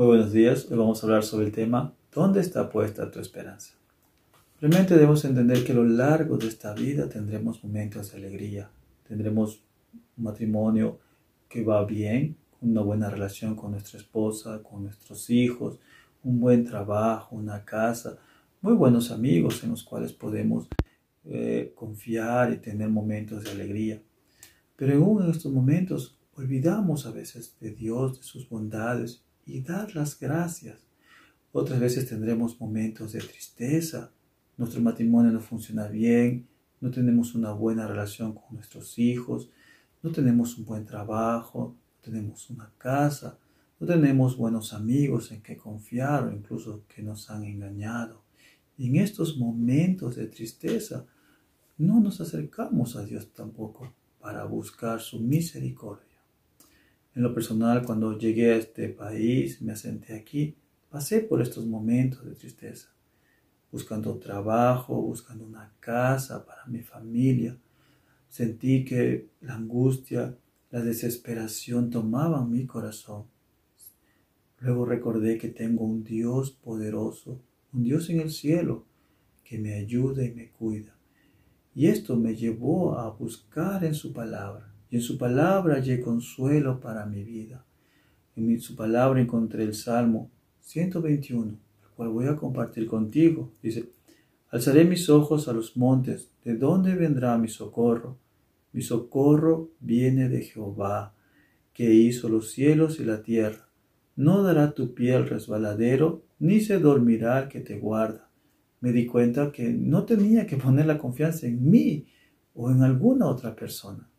Muy buenos días. Hoy vamos a hablar sobre el tema ¿Dónde está puesta tu esperanza? Realmente debemos entender que a lo largo de esta vida tendremos momentos de alegría, tendremos un matrimonio que va bien, una buena relación con nuestra esposa, con nuestros hijos, un buen trabajo, una casa, muy buenos amigos en los cuales podemos eh, confiar y tener momentos de alegría. Pero aún en estos momentos olvidamos a veces de Dios, de sus bondades y dar las gracias. Otras veces tendremos momentos de tristeza, nuestro matrimonio no funciona bien, no tenemos una buena relación con nuestros hijos, no tenemos un buen trabajo, no tenemos una casa, no tenemos buenos amigos en que confiar o incluso que nos han engañado. Y en estos momentos de tristeza no nos acercamos a Dios tampoco para buscar su misericordia. En lo personal, cuando llegué a este país, me asenté aquí, pasé por estos momentos de tristeza, buscando trabajo, buscando una casa para mi familia. Sentí que la angustia, la desesperación tomaban mi corazón. Luego recordé que tengo un Dios poderoso, un Dios en el cielo, que me ayuda y me cuida. Y esto me llevó a buscar en su palabra y en su palabra hallé consuelo para mi vida. En su palabra encontré el Salmo 121, el cual voy a compartir contigo. Dice, alzaré mis ojos a los montes, ¿de dónde vendrá mi socorro? Mi socorro viene de Jehová, que hizo los cielos y la tierra. No dará tu pie al resbaladero, ni se dormirá el que te guarda. Me di cuenta que no tenía que poner la confianza en mí o en alguna otra persona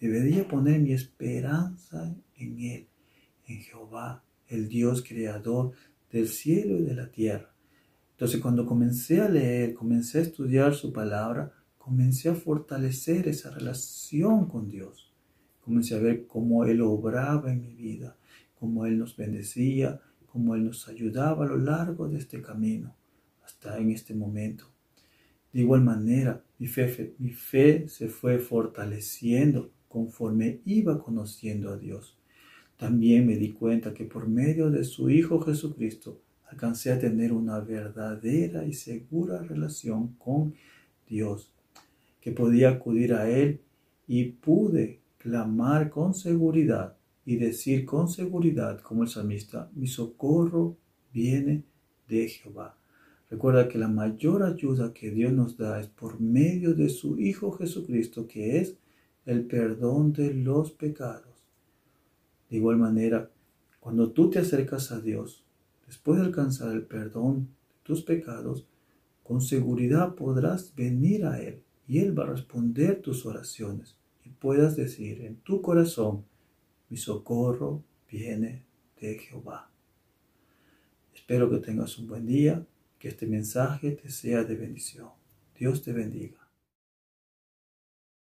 Debería poner mi esperanza en Él, en Jehová, el Dios creador del cielo y de la tierra. Entonces cuando comencé a leer, comencé a estudiar su palabra, comencé a fortalecer esa relación con Dios. Comencé a ver cómo Él obraba en mi vida, cómo Él nos bendecía, cómo Él nos ayudaba a lo largo de este camino, hasta en este momento. De igual manera, mi fe, mi fe se fue fortaleciendo conforme iba conociendo a Dios. También me di cuenta que por medio de su Hijo Jesucristo alcancé a tener una verdadera y segura relación con Dios, que podía acudir a Él y pude clamar con seguridad y decir con seguridad como el salmista, mi socorro viene de Jehová. Recuerda que la mayor ayuda que Dios nos da es por medio de su Hijo Jesucristo, que es el perdón de los pecados. De igual manera, cuando tú te acercas a Dios, después de alcanzar el perdón de tus pecados, con seguridad podrás venir a Él y Él va a responder tus oraciones y puedas decir en tu corazón, mi socorro viene de Jehová. Espero que tengas un buen día, que este mensaje te sea de bendición. Dios te bendiga.